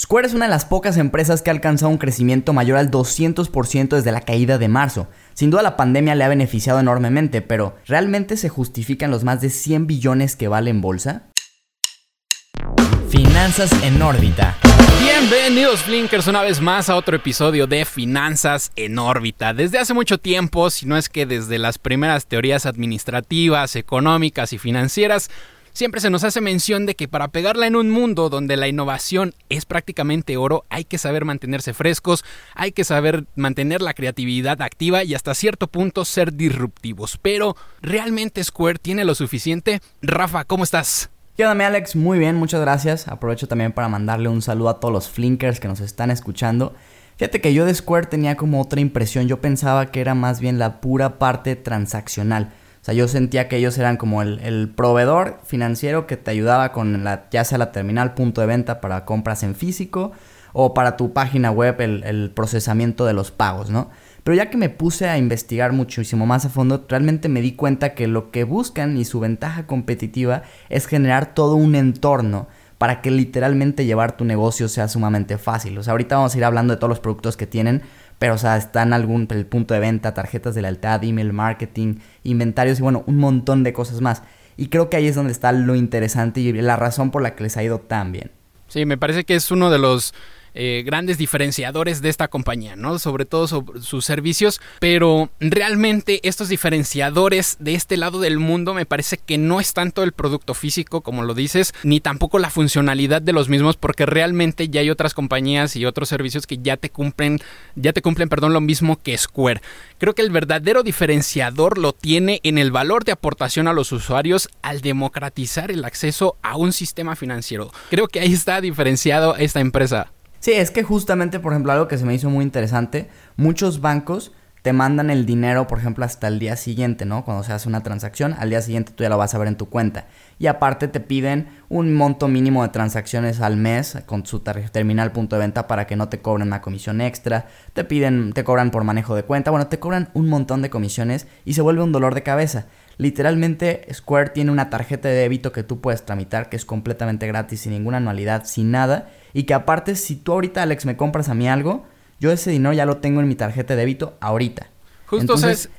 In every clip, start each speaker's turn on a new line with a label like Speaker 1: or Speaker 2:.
Speaker 1: Square es una de las pocas empresas que ha alcanzado un crecimiento mayor al 200% desde la caída de marzo. Sin duda la pandemia le ha beneficiado enormemente, pero ¿realmente se justifican los más de 100 billones que vale en bolsa? Finanzas en órbita.
Speaker 2: Bienvenidos Flinkers una vez más a otro episodio de Finanzas en órbita. Desde hace mucho tiempo, si no es que desde las primeras teorías administrativas, económicas y financieras, Siempre se nos hace mención de que para pegarla en un mundo donde la innovación es prácticamente oro, hay que saber mantenerse frescos, hay que saber mantener la creatividad activa y hasta cierto punto ser disruptivos. Pero, ¿realmente Square tiene lo suficiente? Rafa, ¿cómo estás?
Speaker 1: ¿Qué onda, Alex? Muy bien, muchas gracias. Aprovecho también para mandarle un saludo a todos los flinkers que nos están escuchando. Fíjate que yo de Square tenía como otra impresión, yo pensaba que era más bien la pura parte transaccional. Yo sentía que ellos eran como el, proveedor financiero que te ayudaba con la, ya sea la terminal punto de venta para compras en físico o para tu página web el, el procesamiento de los pagos, ¿no? Pero ya que me puse a investigar muchísimo más a fondo, realmente me di cuenta que lo que buscan y su ventaja competitiva es generar todo un entorno para que literalmente llevar tu negocio sea sumamente fácil. O sea, ahorita vamos a ir hablando de todos los productos que tienen, pero o sea, están algún el punto de venta, tarjetas de lealtad, email marketing, inventarios y bueno, un montón de cosas más. Y creo que ahí es donde está lo interesante y la razón por la que les ha ido tan bien.
Speaker 2: Sí, me parece que es uno de los eh, grandes diferenciadores de esta compañía, ¿no? Sobre todo sus servicios, pero realmente estos diferenciadores de este lado del mundo me parece que no es tanto el producto físico, como lo dices, ni tampoco la funcionalidad de los mismos, porque realmente ya hay otras compañías y otros servicios que ya te cumplen, ya te cumplen, perdón, lo mismo que Square. Creo que el verdadero diferenciador lo tiene en el valor de aportación a los usuarios al democratizar el acceso a un sistema financiero. Creo que ahí está diferenciado esta empresa.
Speaker 1: Sí, es que justamente, por ejemplo, algo que se me hizo muy interesante, muchos bancos te mandan el dinero, por ejemplo, hasta el día siguiente, ¿no? Cuando se hace una transacción, al día siguiente tú ya lo vas a ver en tu cuenta. Y aparte te piden un monto mínimo de transacciones al mes con su terminal punto de venta para que no te cobren una comisión extra. Te piden, te cobran por manejo de cuenta. Bueno, te cobran un montón de comisiones y se vuelve un dolor de cabeza. Literalmente Square tiene una tarjeta de débito que tú puedes tramitar que es completamente gratis, sin ninguna anualidad, sin nada y que aparte, si tú ahorita, Alex, me compras a mí algo, yo ese dinero ya lo tengo en mi tarjeta de débito ahorita.
Speaker 2: Justo, ¿sabes?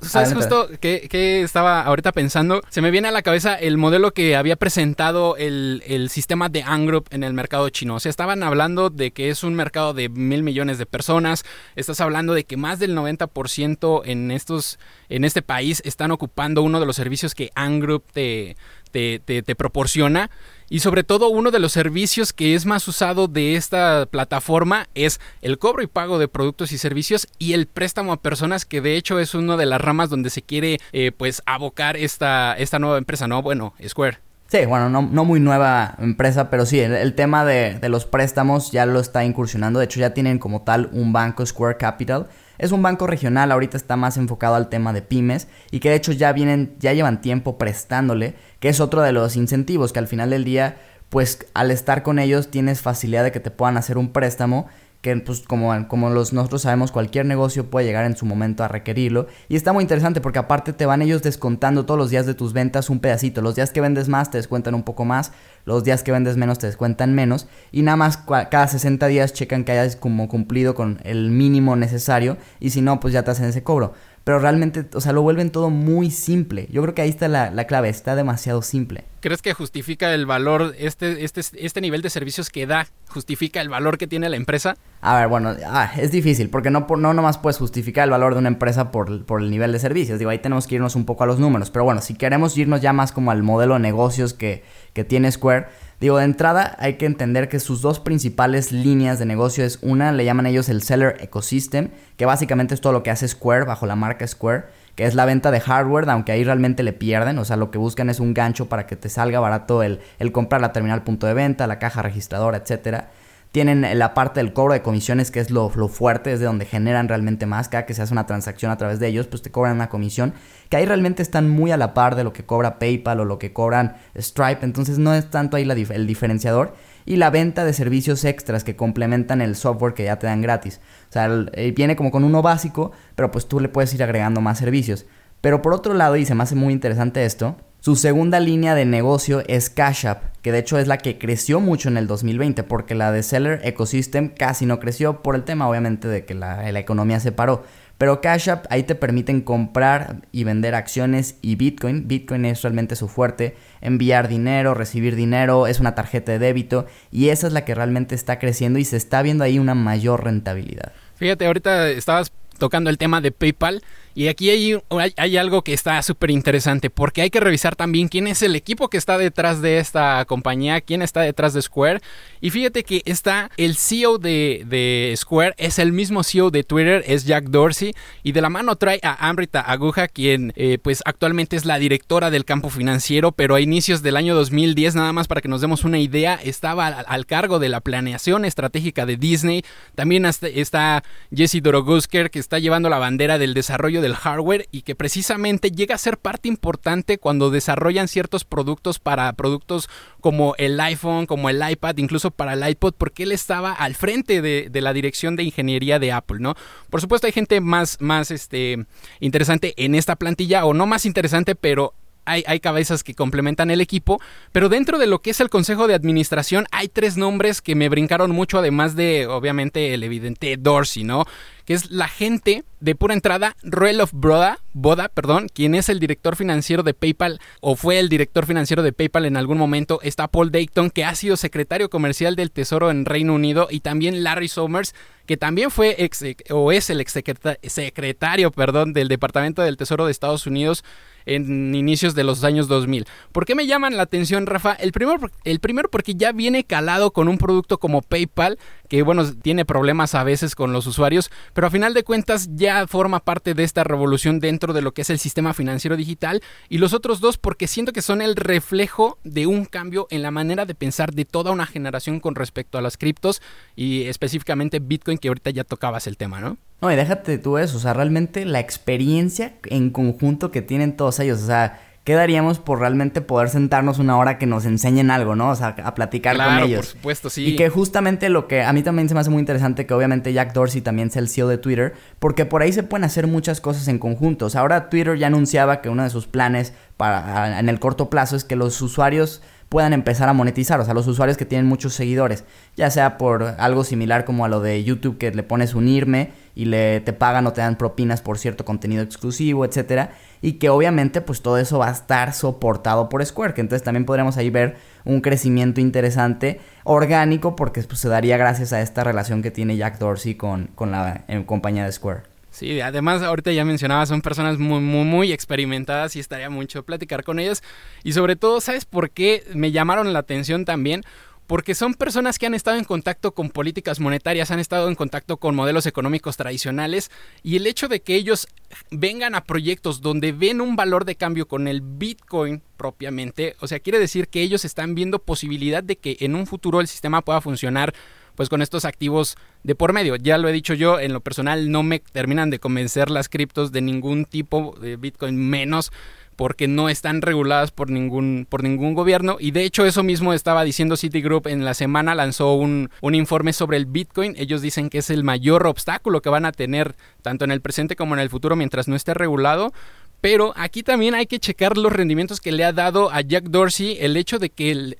Speaker 2: ¿Sabes justo que, estaba ahorita pensando? Se me viene a la cabeza el modelo que había presentado el, el, sistema de Angroup en el mercado chino. O sea, estaban hablando de que es un mercado de mil millones de personas. Estás hablando de que más del 90% en, estos, en este país están ocupando uno de los servicios que Angroup te, te, proporciona. Y sobre todo uno de los servicios que es más usado de esta plataforma es el cobro y pago de productos y servicios y el préstamo a personas que de hecho es una de las ramas donde se quiere eh, pues abocar esta, esta nueva empresa, ¿no? Bueno, Square.
Speaker 1: Sí, bueno, no, no muy nueva empresa, pero sí, el, tema de, los préstamos ya lo está incursionando. De hecho, ya tienen como tal un banco Square Capital. Es un banco regional, ahorita está más enfocado al tema de pymes y que de hecho ya vienen, ya llevan tiempo prestándole que es otro de los incentivos, que al final del día, pues al estar con ellos tienes facilidad de que te puedan hacer un préstamo que pues como, como los, nosotros sabemos cualquier negocio puede llegar en su momento a requerirlo y está muy interesante porque aparte te van ellos descontando todos los días de tus ventas un pedacito, los días que vendes más te descuentan un poco más, los días que vendes menos te descuentan menos y nada más cada 60 días checan que hayas como cumplido con el mínimo necesario y si no pues ya te hacen ese cobro pero realmente, o sea, lo vuelven todo muy simple. Yo creo que ahí está la, clave, está demasiado simple.
Speaker 2: ¿Crees que justifica el valor, este, este, este nivel de servicios que da, justifica el valor que tiene la empresa?
Speaker 1: A ver, bueno, ah, es difícil, porque no, no nomás puedes justificar el valor de una empresa por, por el nivel de servicios. Digo, ahí tenemos que irnos un poco a los números. Pero bueno, si queremos irnos ya más como al modelo de negocios que, que tiene Square, Digo, de entrada hay que entender que sus dos principales líneas de negocio es una, le llaman ellos el Seller Ecosystem, que básicamente es todo lo que hace Square bajo la marca Square, que es la venta de hardware, aunque ahí realmente le pierden, o sea, lo que buscan es un gancho para que te salga barato el, el comprar la terminal punto de venta, la caja registradora, etcétera. Tienen la parte del cobro de comisiones, que es lo, fuerte, es de donde generan realmente más. Cada que se hace una transacción a través de ellos, pues te cobran una comisión. Que ahí realmente están muy a la par de lo que cobra PayPal o lo que cobran Stripe. Entonces no es tanto ahí el diferenciador. Y la venta de servicios extras que complementan el software que ya te dan gratis. O sea, eh, viene como con uno básico, pero pues tú le puedes ir agregando más servicios. Pero por otro lado, y se me hace muy interesante esto, Su segunda línea de negocio es Cash App, que de hecho es la que creció mucho en el 2020, porque la de Seller Ecosystem casi no creció por el tema obviamente de que la, economía se paró. Pero Cash App ahí te permiten comprar y vender acciones y Bitcoin. Bitcoin es realmente su fuerte. Enviar dinero, recibir dinero, es una tarjeta de débito y esa es la que realmente está creciendo y se está viendo ahí una mayor rentabilidad.
Speaker 2: Fíjate, ahorita estabas tocando el tema de PayPal y aquí hay, hay, algo que está súper interesante porque hay que revisar también quién es el equipo que está detrás de esta compañía, quién está detrás de Square. Y fíjate que está el CEO de, Square, es el mismo CEO de Twitter, es Jack Dorsey. Y de la mano trae a Amrita Aguja, quien eh, pues actualmente es la directora del campo financiero, pero a inicios del año 2010, nada más para que nos demos una idea, estaba al, cargo de la planeación estratégica de Disney. También está Jesse Dorogusker, que está llevando la bandera del desarrollo de del hardware y que precisamente llega a ser parte importante cuando desarrollan ciertos productos para productos como el iPhone, como el iPad, incluso para el iPod, porque él estaba al frente de, la dirección de ingeniería de Apple, ¿no? Por supuesto hay gente más, más este, interesante en esta plantilla, o no más interesante, pero hay, hay, cabezas que complementan el equipo, pero dentro de lo que es el consejo de administración hay tres nombres que me brincaron mucho, además de obviamente el evidente Dorsey, ¿no? Que es la gente de pura entrada, Roel of Boda, Boda, perdón, quien es el director financiero de PayPal o fue el director financiero de PayPal en algún momento, está Paul Dayton, que ha sido secretario comercial del Tesoro en Reino Unido, y también Larry Summers, que también fue ex, o es el ex secretario, perdón, del Departamento del Tesoro de Estados Unidos en inicios de los años 2000. ¿Por qué me llaman la atención, Rafa? El primero, el primero porque ya viene calado con un producto como PayPal, que bueno, tiene problemas a veces con los usuarios, pero a final de cuentas ya forma parte de esta revolución dentro de lo que es el sistema financiero digital. Y los otros dos porque siento que son el reflejo de un cambio en la manera de pensar de toda una generación con respecto a las criptos y específicamente Bitcoin, que ahorita ya tocabas el tema, ¿no?
Speaker 1: No, y déjate tú eso, o sea, realmente la experiencia en conjunto que tienen todos ellos, o sea, ¿qué daríamos por realmente poder sentarnos una hora que nos enseñen algo, ¿no? O sea, a platicar con ellos.
Speaker 2: por supuesto, sí.
Speaker 1: Y que justamente lo que a mí también se me hace muy interesante que obviamente Jack Dorsey también sea el CEO de Twitter, porque por ahí se pueden hacer muchas cosas en conjunto. O sea, ahora Twitter ya anunciaba que uno de sus planes para en el corto plazo es que los usuarios puedan empezar a monetizar, o sea, los usuarios que tienen muchos seguidores, ya sea por algo similar como a lo de YouTube que le pones unirme y le te pagan o te dan propinas por cierto contenido exclusivo, etcétera, y que obviamente pues todo eso va a estar soportado por Square, que entonces también podríamos ahí ver un crecimiento interesante orgánico porque pues, se daría gracias a esta relación que tiene Jack Dorsey con, con la eh, compañía de Square.
Speaker 2: Sí, además ahorita ya mencionaba, son personas muy, muy, muy experimentadas y estaría mucho platicar con ellas. Y sobre todo, ¿sabes por qué me llamaron la atención también? Porque son personas que han estado en contacto con políticas monetarias, han estado en contacto con modelos económicos tradicionales y el hecho de que ellos vengan a proyectos donde ven un valor de cambio con el Bitcoin propiamente, o sea, quiere decir que ellos están viendo posibilidad de que en un futuro el sistema pueda funcionar pues con estos activos de por medio. Ya lo he dicho yo, en lo personal no me terminan de convencer las criptos de ningún tipo de Bitcoin menos porque no están reguladas por ningún, por ningún gobierno. Y de hecho eso mismo estaba diciendo Citigroup en la semana, lanzó un, un, informe sobre el Bitcoin. Ellos dicen que es el mayor obstáculo que van a tener tanto en el presente como en el futuro mientras no esté regulado. Pero aquí también hay que checar los rendimientos que le ha dado a Jack Dorsey el hecho de que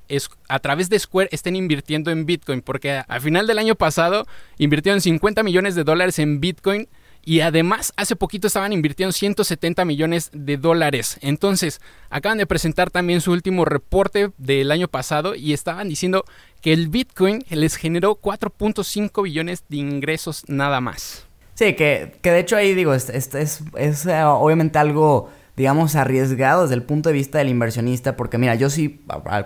Speaker 2: a través de Square estén invirtiendo en Bitcoin, porque al final del año pasado invirtieron 50 millones de dólares en Bitcoin y además hace poquito estaban invirtiendo 170 millones de dólares. Entonces, acaban de presentar también su último reporte del año pasado y estaban diciendo que el Bitcoin les generó 4.5 billones de ingresos nada más.
Speaker 1: Sí, que, que de hecho ahí digo, es, es, es, eh, obviamente algo, digamos, arriesgado desde el punto de vista del inversionista, porque mira, yo sí,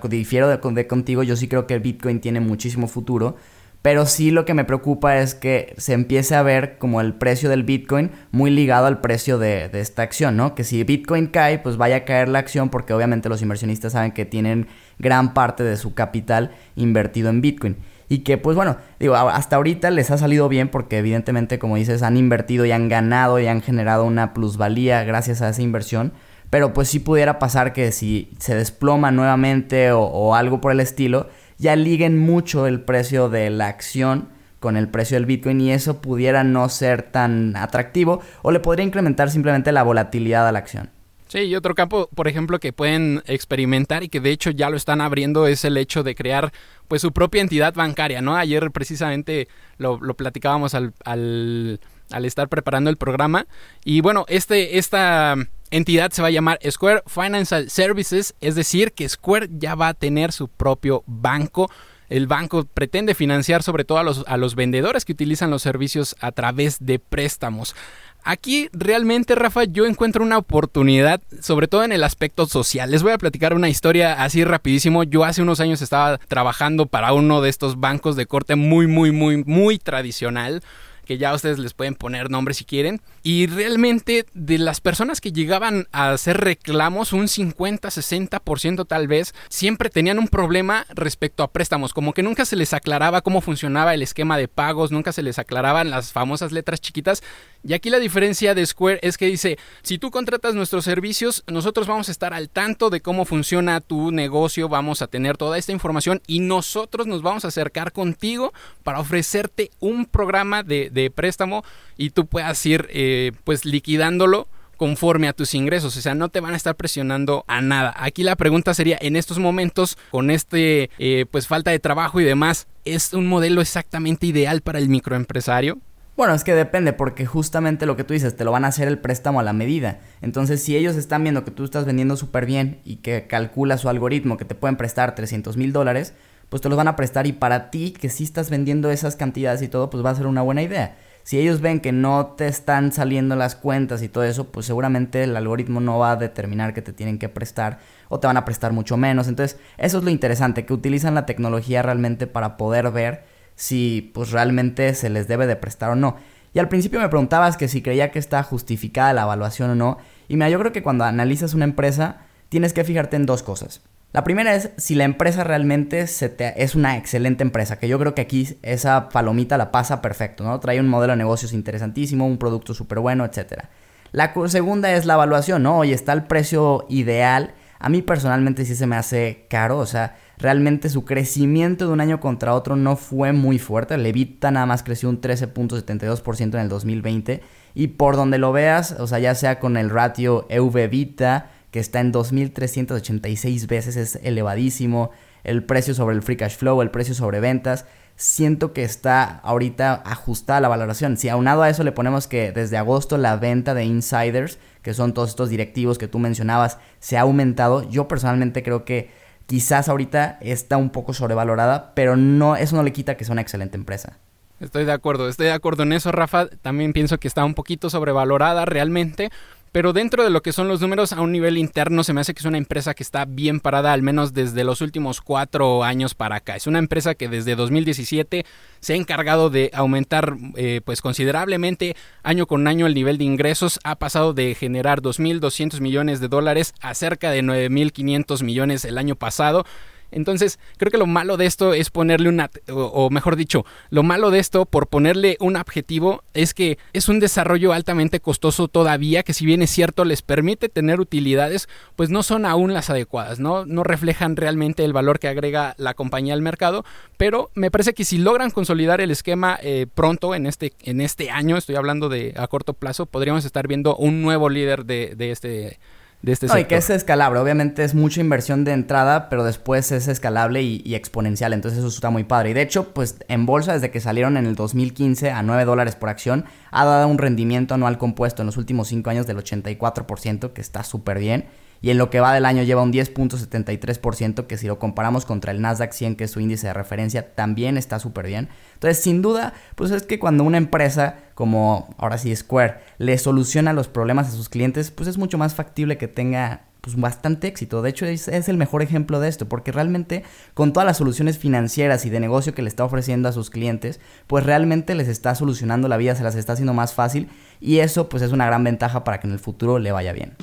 Speaker 1: difiero de, de contigo, yo sí creo que el Bitcoin tiene muchísimo futuro, pero sí lo que me preocupa es que se empiece a ver como el precio del Bitcoin muy ligado al precio de, de, esta acción, ¿no? Que si Bitcoin cae, pues vaya a caer la acción porque obviamente los inversionistas saben que tienen gran parte de su capital invertido en Bitcoin y que pues bueno, digo, hasta ahorita les ha salido bien porque evidentemente como dices han invertido y han ganado y han generado una plusvalía gracias a esa inversión, pero pues sí pudiera pasar que si se desploma nuevamente o, algo por el estilo, ya liguen mucho el precio de la acción con el precio del Bitcoin y eso pudiera no ser tan atractivo o le podría incrementar simplemente la volatilidad a la acción.
Speaker 2: Sí, y otro campo, por ejemplo, que pueden experimentar y que de hecho ya lo están abriendo es el hecho de crear pues su propia entidad bancaria, ¿no? Ayer precisamente lo, platicábamos al, al, al, estar preparando el programa y bueno, este, esta entidad se va a llamar Square Financial Services, es decir, que Square ya va a tener su propio banco el banco pretende financiar sobre todo a los, a los vendedores que utilizan los servicios a través de préstamos. Aquí realmente, Rafa, yo encuentro una oportunidad, sobre todo en el aspecto social. Les voy a platicar una historia así rapidísimo. Yo hace unos años estaba trabajando para uno de estos bancos de corte muy, muy, muy, muy tradicional que ya ustedes les pueden poner nombre si quieren. Y realmente de las personas que llegaban a hacer reclamos, un 50-60% tal vez, siempre tenían un problema respecto a préstamos, como que nunca se les aclaraba cómo funcionaba el esquema de pagos, nunca se les aclaraban las famosas letras chiquitas. Y aquí la diferencia de Square es que dice, si tú contratas nuestros servicios, nosotros vamos a estar al tanto de cómo funciona tu negocio, vamos a tener toda esta información y nosotros nos vamos a acercar contigo para ofrecerte un programa de préstamo y tú puedas ir eh, pues liquidándolo conforme a tus ingresos, o sea, no te van a estar presionando a nada. Aquí la pregunta sería, en estos momentos, con este, eh, pues falta de trabajo y demás, ¿es un modelo exactamente ideal para el microempresario?
Speaker 1: Bueno, es que depende, porque justamente lo que tú dices, te lo van a hacer el préstamo a la medida. Entonces, si ellos están viendo que tú estás vendiendo súper bien y que calcula su algoritmo que te pueden prestar 300 mil dólares, pues te los van a prestar y para ti, que si estás vendiendo esas cantidades y todo, pues va a ser una buena idea. Si ellos ven que no te están saliendo las cuentas y todo eso, pues seguramente el algoritmo no va a determinar que te tienen que prestar o te van a prestar mucho menos. Entonces, eso es lo interesante, que utilizan la tecnología realmente para poder ver si pues realmente se les debe de prestar o no. Y al principio me preguntabas que si creía que está justificada la evaluación o no. Y mira, yo creo que cuando analizas una empresa, tienes que fijarte en dos cosas. La primera es si la empresa realmente es una excelente empresa, que yo creo que aquí esa palomita la pasa perfecto, ¿no? Trae un modelo de negocios interesantísimo, un producto súper bueno, etc. La segunda es la evaluación, ¿no? Oye, está el precio ideal. A mí personalmente sí se me hace caro, o sea, realmente su crecimiento de un año contra otro no fue muy fuerte. Levita nada más creció un 13.72% en el 2020. Y por donde lo veas, o sea, ya sea con el ratio EV-Vita, que está en 2.386 veces, es elevadísimo. El precio sobre el free cash flow, el precio sobre ventas, siento que está ahorita ajustada la valoración. Si aunado a eso le ponemos que desde agosto la venta de insiders, que son todos estos directivos que tú mencionabas, se ha aumentado, yo personalmente creo que quizás ahorita está un poco sobrevalorada, pero no, eso no le quita que sea una excelente empresa.
Speaker 2: Estoy de acuerdo, estoy de acuerdo en eso, Rafa. También pienso que está un poquito sobrevalorada realmente, pero dentro de lo que son los números a un nivel interno se me hace que es una empresa que está bien parada al menos desde los últimos cuatro años para acá. Es una empresa que desde 2017 se ha encargado de aumentar eh, pues considerablemente año con año el nivel de ingresos. Ha pasado de generar 2.200 millones de dólares a cerca de 9.500 millones el año pasado. Entonces, creo que lo malo de esto es ponerle una, o, mejor dicho, lo malo de esto por ponerle un objetivo es que es un desarrollo altamente costoso todavía, que si bien es cierto les permite tener utilidades, pues no son aún las adecuadas, ¿no? No reflejan realmente el valor que agrega la compañía al mercado, pero me parece que si logran consolidar el esquema eh, pronto, en este, en este año, estoy hablando de a corto plazo, podríamos estar viendo un nuevo líder de, de este de este
Speaker 1: no, y que es escalable. Obviamente es mucha inversión de entrada, pero después es escalable y, exponencial. Entonces eso está muy padre. Y de hecho, pues en bolsa, desde que salieron en el 2015 a 9 dólares por acción, ha dado un rendimiento anual compuesto en los últimos 5 años del 84%, que está súper bien y en lo que va del año lleva un 10.73%, que si lo comparamos contra el Nasdaq 100, que es su índice de referencia, también está súper bien. Entonces, sin duda, pues es que cuando una empresa como ahora sí Square le soluciona los problemas a sus clientes, pues es mucho más factible que tenga pues bastante éxito. De hecho, es, el mejor ejemplo de esto, porque realmente con todas las soluciones financieras y de negocio que le está ofreciendo a sus clientes, pues realmente les está solucionando la vida, se las está haciendo más fácil y eso pues es una gran ventaja para que en el futuro le vaya bien.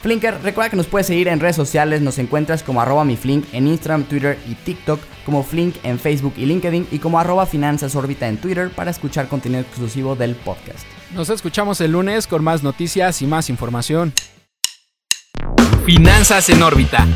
Speaker 1: Flinker, recuerda que nos puedes seguir en redes sociales, nos encuentras como arroba mi Flink en Instagram, Twitter y TikTok, como Flink en Facebook y LinkedIn y como arroba Finanzas Órbita en Twitter para escuchar contenido exclusivo del podcast.
Speaker 2: Nos escuchamos el lunes con más noticias y más información. Finanzas en órbita